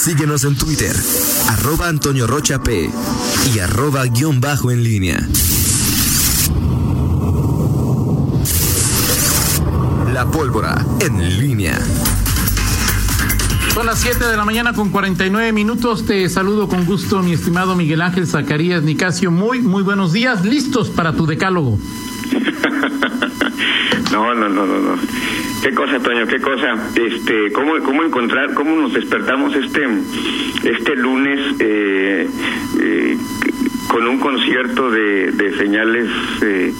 Síguenos en Twitter, arroba Antonio Rocha P y arroba guion bajo en línea. La pólvora en línea. Son las 7 de la mañana con 49 minutos. Te saludo con gusto, mi estimado Miguel Ángel Zacarías Nicasio. Muy, muy buenos días. ¿Listos para tu decálogo? no, no, no, no, no. Qué cosa, Toño, qué cosa. Este, cómo, cómo encontrar, cómo nos despertamos este, este lunes eh, eh, con un concierto de, señales eh,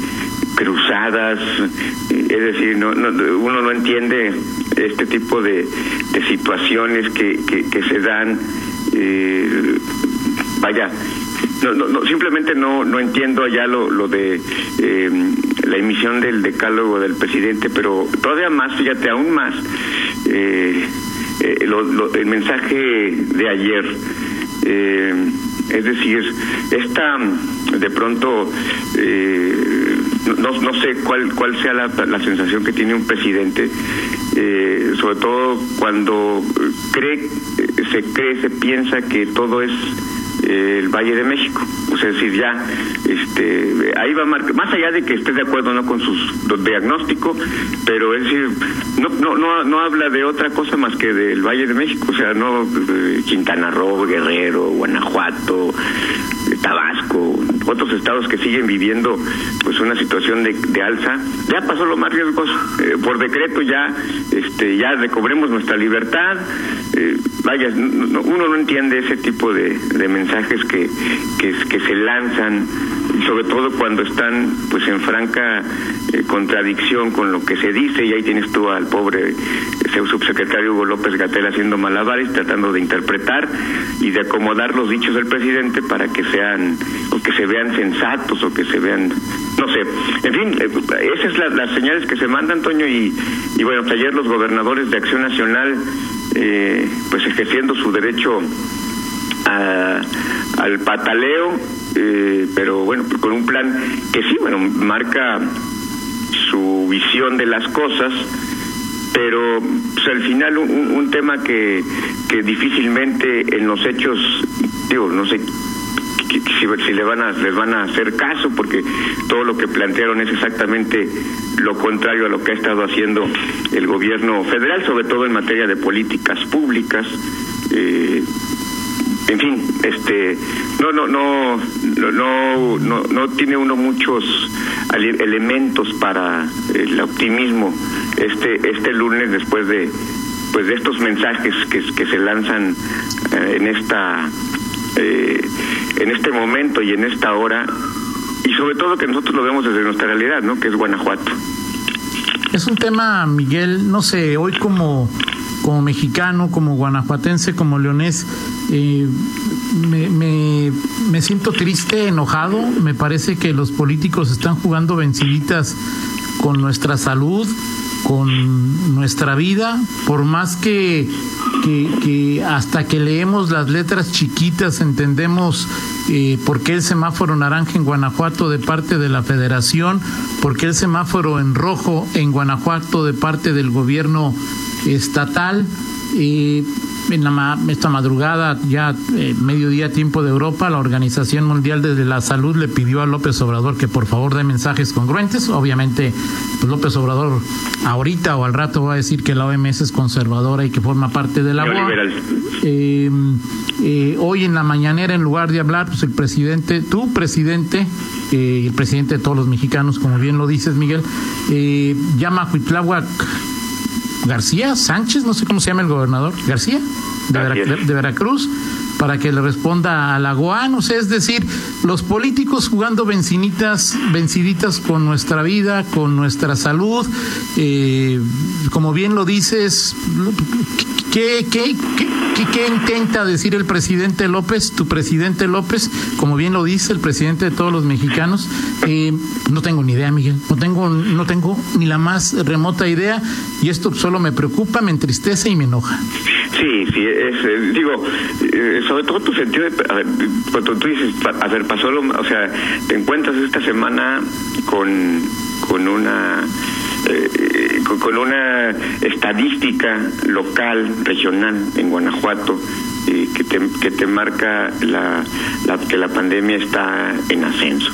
cruzadas, es decir, no, uno no entiende este tipo de, de situaciones que, que, se dan. vaya, no, no, simplemente no, no entiendo allá lo, lo de la emisión del decálogo del presidente, pero todavía más, fíjate, aún más, eh, eh, el mensaje de ayer. Eh, es decir, esta, de pronto, no, no sé cuál, cuál sea la, la sensación que tiene un presidente, sobre todo cuando cree, se cree, se piensa que todo es el Valle de México. O sea, es decir, ya, este, ahí va más allá de que esté de acuerdo no con sus diagnósticos, pero es decir, no, no, no, no habla de otra cosa más que del Valle de México, o sea, no eh, Quintana Roo, Guerrero, Guanajuato, Tabasco, otros estados que siguen viviendo pues una situación de, de alza, ya pasó lo más riesgoso. Eh, por decreto ya, este, ya recobremos nuestra libertad. Eh, vaya, uno no entiende ese tipo de, de mensajes que, que, se lanzan sobre todo cuando están pues en franca eh, contradicción con lo que se dice y ahí tienes tú al pobre subsecretario Hugo López Gatel haciendo malabares tratando de interpretar y de acomodar los dichos del presidente para que sean o que se vean sensatos o que se vean no sé. En fin eh, esas son las señales que se mandan Antonio y, y bueno pues, ayer los gobernadores de Acción Nacional eh, pues ejerciendo su derecho a, al pataleo eh, pero bueno, con un plan que sí, bueno, marca su visión de las cosas, pero pues, al final un, tema que, que difícilmente en los hechos, digo, no sé si, si le van a, les van a hacer caso, porque todo lo que plantearon es exactamente lo contrario a lo que ha estado haciendo el gobierno federal, sobre todo en materia de políticas públicas. Eh, en fin, este, no, no, no, no, no, no tiene uno muchos elementos para el optimismo este, este lunes después de, pues de estos mensajes que, que se lanzan eh, en esta, eh, en este momento y en esta hora y sobre todo que nosotros lo vemos desde nuestra realidad, ¿no? Que es Guanajuato. Es un tema, Miguel, no sé, hoy como como mexicano, como guanajuatense, como leonés, eh, me, me, me, siento triste, enojado. Me parece que los políticos están jugando venciditas con nuestra salud, con nuestra vida, por más que, hasta que leemos las letras chiquitas entendemos eh, por qué el semáforo naranja en Guanajuato de parte de la federación, por qué el semáforo en rojo en Guanajuato de parte del gobierno estatal. y en la, esta madrugada, ya eh, mediodía tiempo de Europa, la Organización Mundial de la Salud le pidió a López Obrador que por favor dé mensajes congruentes. Obviamente, pues López Obrador ahorita o al rato va a decir que la OMS es conservadora y que forma parte de la OMS. Eh, eh, hoy en la mañanera, en lugar de hablar, pues el presidente, tu presidente, eh, el presidente de todos los mexicanos, como bien lo dices, Miguel, llama a Huitláhuac García Sánchez, no sé cómo se llama el gobernador, García, de, Veracruz, para que le responda a la no sé, es decir, los políticos jugando vencinitas, venciditas con nuestra vida, con nuestra salud, eh, como bien lo dices, ¿qué, qué, qué, intenta decir el presidente López, tu presidente López, como bien lo dice el presidente de todos los mexicanos? Eh, no tengo ni idea, Miguel, no tengo, no tengo ni la más remota idea y esto solo me preocupa, me entristece y me enoja. Sí, sí, es, eh, digo, eh, sobre todo tu sentido de, cuando tú dices, a ver, pasó lo, o sea, te encuentras esta semana con, con una eh, con una estadística local, regional en Guanajuato, que, te, que te marca la, que la pandemia está en ascenso,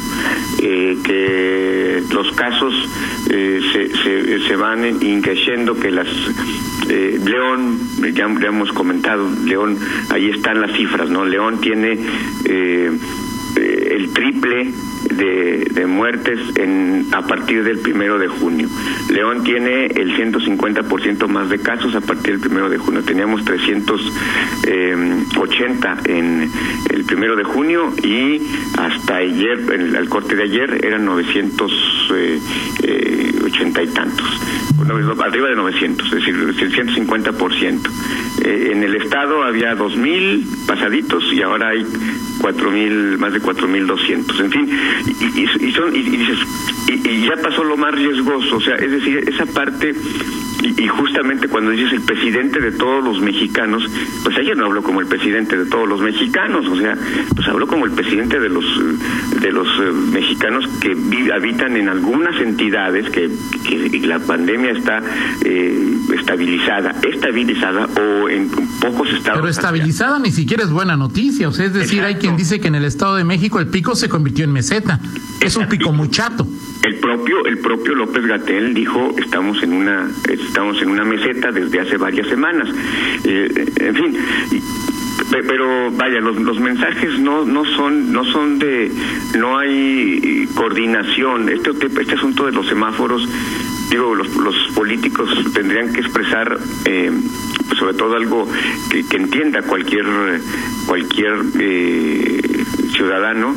que los casos se, se, se, van increciendo, que las León, ya, ya, hemos comentado, León, ahí están las cifras, ¿no? León tiene el triple de, muertes a partir del primero de junio. León tiene el 150% más de casos a partir del primero de junio. Teníamos 380 eh, en el primero de junio y hasta ayer, al corte de ayer, eran 980 eh, eh, y tantos. arriba de 900, es decir, el 150%. en el estado había 2.000 pasaditos y ahora hay 4.000, más de 4.200. En fin, y, son, y, dices, y, ya pasó lo más riesgoso, o sea, es decir, esa parte, y, justamente cuando dices el presidente de todos los mexicanos, pues ayer no habló como el presidente de todos los mexicanos, o sea, pues habló como el presidente de los de los eh, mexicanos que habitan en algunas entidades que, la pandemia está eh, estabilizada, estabilizada o en pocos estados. Pero estabilizada ni siquiera es buena noticia, o sea, es decir, hay quien dice que en el Estado de México el pico se convirtió en meseta. Es un pico muy chato. El propio, el propio López Gatel dijo estamos en una, estamos en una meseta desde hace varias semanas. Eh, en fin. pero vaya los, los mensajes no no son no son de no hay coordinación este este asunto de los semáforos digo los, los políticos tendrían que expresar eh, sobre todo algo que, que entienda cualquier cualquier eh, ciudadano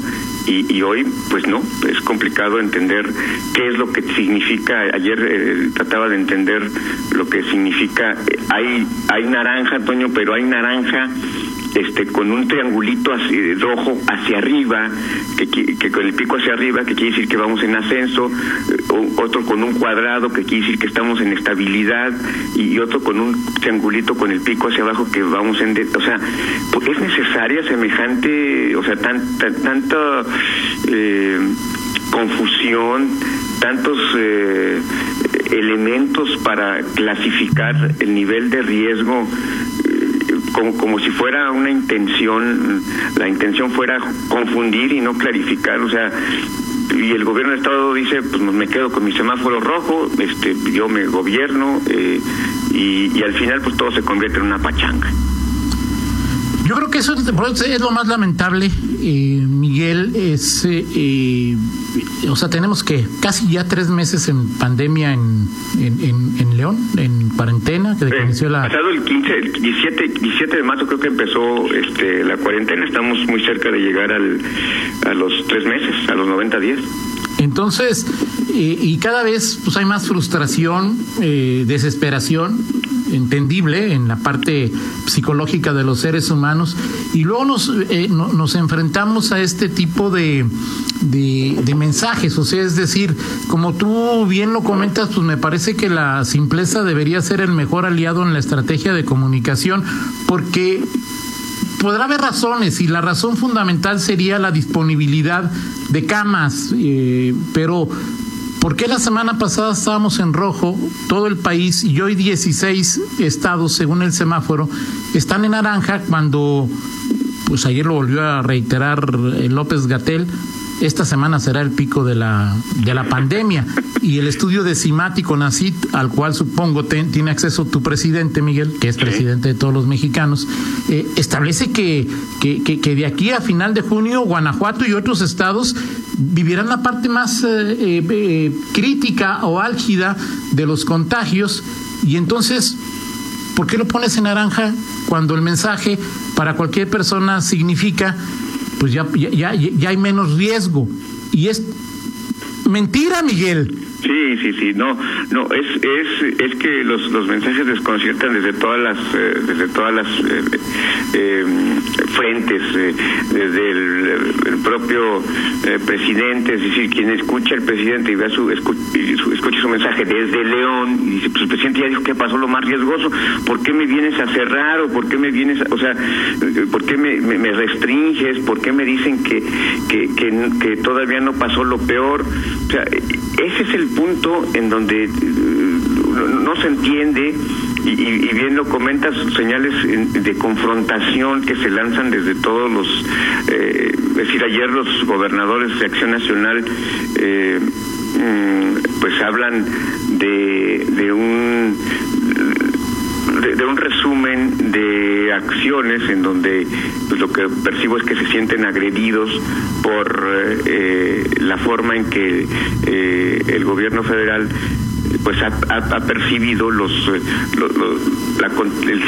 y, hoy pues no es complicado entender qué es lo que significa. Ayer eh, trataba de entender lo que significa. Hay hay naranja Toño pero hay naranja este con un triangulito así, rojo hacia arriba, que, con el pico hacia arriba, que quiere decir que vamos en ascenso, eh, otro con un cuadrado, que quiere decir que estamos en estabilidad, y, otro con un triangulito con el pico hacia abajo, que vamos en... o sea, pues, es necesaria semejante, o sea, tan, tanta eh, confusión, tantos... Eh, elementos para clasificar el nivel de riesgo como, como si fuera una intención, la intención fuera confundir y no clarificar, o sea, y el gobierno del estado dice pues me quedo con mi semáforo rojo este yo me gobierno eh, y, y, al final pues todo se convierte en una pachanga yo creo que eso es, lo más lamentable, eh, Miguel, es, eh, eh, o sea, tenemos que casi ya tres meses en pandemia en, en, León, en cuarentena, que inició la... Pasado el 15, el 17, 17 de marzo creo que empezó este, la cuarentena, estamos muy cerca de llegar al, a los tres meses, a los 90 días. Entonces, y cada vez pues hay más frustración, desesperación, entendible en la parte psicológica de los seres humanos. Y luego nos, eh, nos enfrentamos a este tipo de, de, mensajes, o sea, es decir, como tú bien lo comentas, pues me parece que la simpleza debería ser el mejor aliado en la estrategia de comunicación porque podrá haber razones y la razón fundamental sería la disponibilidad de camas, eh, pero ¿Por qué la semana pasada estábamos en rojo, todo el país, y hoy 16 estados, según el semáforo, están en naranja cuando, pues ayer lo volvió a reiterar López Gatel, esta semana será el pico de la, de la pandemia. Y el estudio de Cimático Nacit, al cual supongo tiene acceso tu presidente, Miguel, que es presidente de todos los mexicanos, eh, establece que, que, que, de aquí a final de junio Guanajuato y otros estados vivirán la parte más eh, eh, crítica o álgida de los contagios. Y entonces, ¿por qué lo pones en naranja cuando el mensaje para cualquier persona significa pues ya, ya, ya hay menos riesgo. Y es mentira, Miguel. Sí, sí, sí, no, no, es, es, es que los, los mensajes desconciertan desde todas las, eh, desde todas las eh, eh, frentes, desde el, propio presidente, es decir, quien escucha al presidente y vea su, escucha su mensaje desde León y dice, pues el presidente ya dijo que pasó lo más riesgoso, ¿por qué me vienes a cerrar o por qué me vienes, o sea, por qué me, me, restringes, por qué me dicen que, que, que todavía no pasó lo peor? O sea, ese es el punto en donde eh, no se entiende y, bien lo comentas, señales de confrontación que se lanzan desde todos los, eh, es decir, ayer los gobernadores de Acción Nacional eh, mm, pues hablan de, de un de, un resumen de acciones en donde pues, lo que percibo es que se sienten agredidos por eh, la forma en que eh, el gobierno federal pues ha, percibido los, eh, los,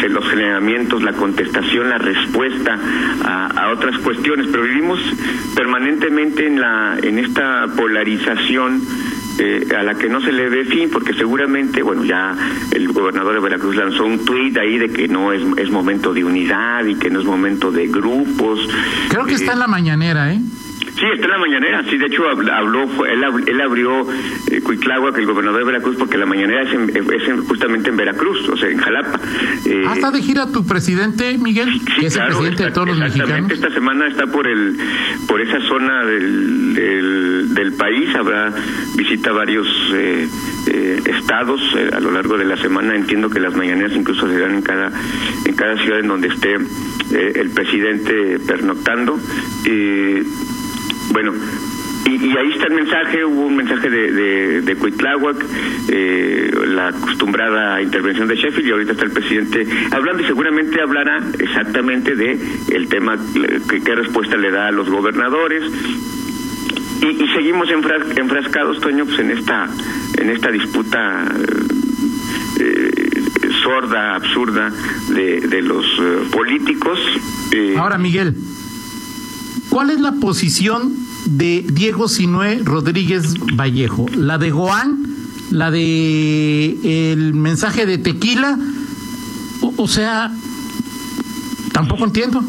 los, generamientos, la contestación, la respuesta a, a, otras cuestiones, pero vivimos permanentemente en la en esta polarización eh, a la que no se le ve fin, porque seguramente, bueno, ya el gobernador de Veracruz lanzó un tuit ahí de que no es, es momento de unidad y que no es momento de grupos. Creo que está en la mañanera, ¿eh? Sí, está en la mañanera. Sí, de hecho habló, él, él abrió eh, que el gobernador de Veracruz, porque la mañanera es, es justamente en Veracruz, o sea, en Jalapa. Eh, ¿Ah, está de gira tu presidente, Miguel? Sí, es el presidente de todos los mexicanos. Esta semana está por el por esa zona del, del, país. Habrá visita varios eh, eh, estados eh, a lo largo de la semana. Entiendo que las mañaneras incluso se dan en cada en cada ciudad en donde esté el presidente pernoctando. Bueno, y, ahí está el mensaje, hubo un mensaje de, de, de eh, la acostumbrada intervención de Sheffield y ahorita está el presidente hablando y seguramente hablará exactamente de el tema, qué respuesta le da a los gobernadores. Y, seguimos enfrascados, Toño, pues en esta, en esta disputa eh, sorda, absurda de, de los eh, políticos. Ahora, Miguel, ¿cuál es la posición de Diego Sinué Rodríguez Vallejo, la de Goán, la de el mensaje de Tequila, o, sea, tampoco entiendo.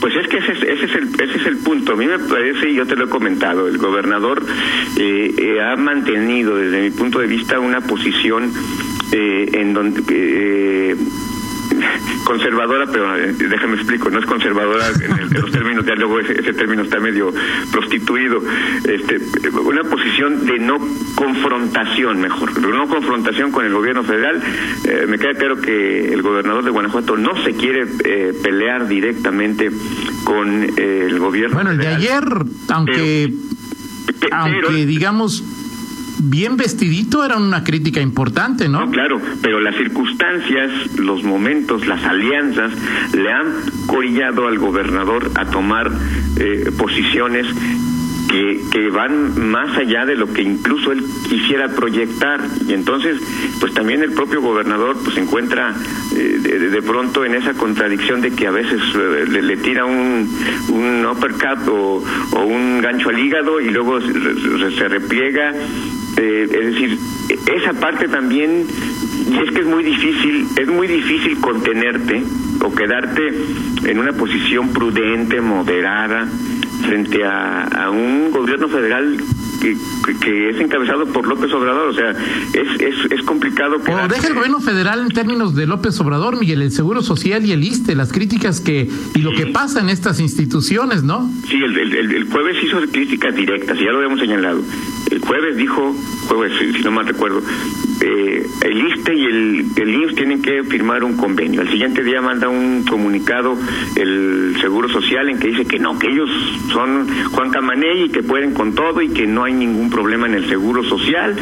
Pues es que ese, ese, es el, ese es el punto. A mí me parece, y yo te lo he comentado, el gobernador eh, eh, ha mantenido desde mi punto de vista una posición eh, en donde conservadora, pero eh, déjame explico, no es conservadora en, los términos, ya luego ese, término está medio prostituido, este, una posición de no confrontación, mejor, de no confrontación con el gobierno federal. Eh, me queda claro que el gobernador de Guanajuato no se quiere eh, pelear directamente con el gobierno. Bueno, el de ayer, aunque, aunque digamos bien vestidito era una crítica importante, ¿no? claro, pero las circunstancias, los momentos, las alianzas le han corillado al gobernador a tomar eh, posiciones que, que, van más allá de lo que incluso él quisiera proyectar y entonces pues también el propio gobernador pues se encuentra eh, de, pronto en esa contradicción de que a veces eh, le, tira un, un uppercut o, o, un gancho al hígado y luego se, se repliega eh, es decir, esa parte también, es que es muy difícil, es muy difícil contenerte o quedarte en una posición prudente, moderada, frente a, a un gobierno federal que, que, es encabezado por López Obrador. O sea, es, es, es complicado. O deja el gobierno federal en términos de López Obrador, Miguel, el Seguro Social y el ISTE, las críticas que y lo que pasa en estas instituciones, ¿no? Sí, el, el, el jueves hizo críticas directas, y ya lo habíamos señalado. El jueves dijo, jueves, si no mal recuerdo, eh, el ISTE y el, el tienen que firmar un convenio. Al siguiente día manda un comunicado el Seguro Social en que dice que no, que ellos son Juan Camaney y que pueden con todo y que no hay ningún problema en el Seguro Social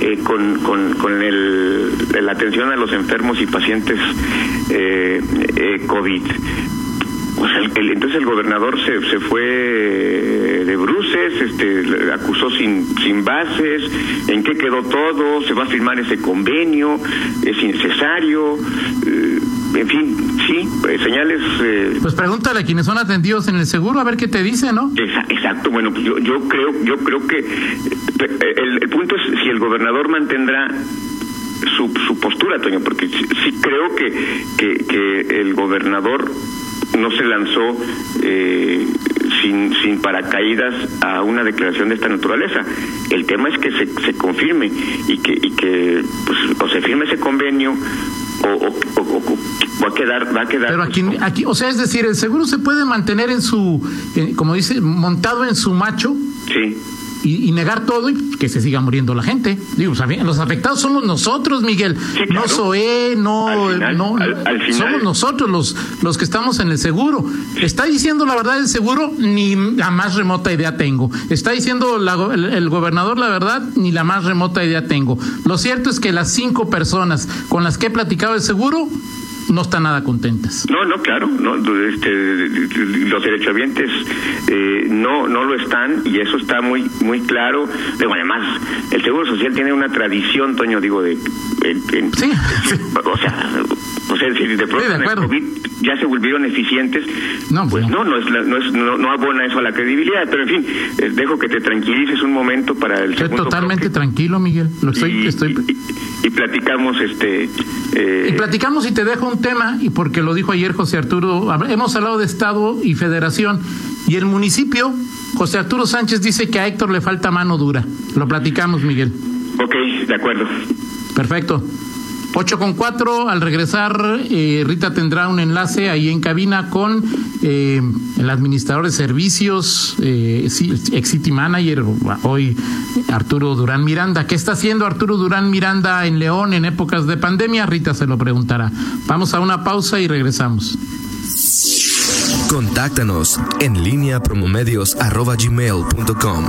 eh, con, con, con el, la atención a los enfermos y pacientes eh, eh COVID entonces el gobernador se, se fue de este, acusó sin, sin bases, en qué quedó todo, se va a firmar ese convenio, es innecesario, eh, en fin, sí, eh, señales. Eh, pues pregúntale a quienes son atendidos en el seguro a ver qué te dice, ¿no? Exacto, bueno, pues yo, yo creo, yo creo que el, el punto es si el gobernador mantendrá su, su postura, Toño, porque sí, creo que, que, que el gobernador no se lanzó eh, sin, sin paracaídas a una declaración de esta naturaleza. El tema es que se, se confirme y que, y que pues, o se firme ese convenio o, o, va a quedar va a quedar pero aquí, aquí o sea es decir el seguro se puede mantener en su como dice montado en su macho sí y, negar todo y que se siga muriendo la gente. Digo, los afectados somos nosotros, Miguel. No SOE, no, no somos nosotros los, los que estamos en el seguro. Está diciendo la verdad el seguro, ni la más remota idea tengo. Está diciendo el, gobernador la verdad, ni la más remota idea tengo. Lo cierto es que las cinco personas con las que he platicado el seguro no están nada contentas. No, no, claro, no, este, los derechohabientes eh, no no lo están y eso está muy muy claro. Pero además, el Seguro Social tiene una tradición, Toño, digo, de... sí, O sea, o sea, si de pronto COVID ya se volvieron eficientes, no, pues no, no, es, no, es no, abona eso a la credibilidad. Pero en fin, eh, dejo que te tranquilices un momento para el Estoy totalmente tranquilo, Miguel. Lo estoy, y, estoy... Y, platicamos este... Eh, y platicamos y te dejo un tema, y porque lo dijo ayer José Arturo, hemos hablado de Estado y Federación, y el municipio, José Arturo Sánchez dice que a Héctor le falta mano dura. Lo platicamos, Miguel. Ok, de acuerdo. Perfecto. 8 con 4, al regresar, eh, Rita tendrá un enlace ahí en cabina con eh, el administrador de servicios, eh, ex City Manager, hoy Arturo Durán Miranda. ¿Qué está haciendo Arturo Durán Miranda en León en épocas de pandemia? Rita se lo preguntará. Vamos a una pausa y regresamos. Contáctanos en línea promomedios.com.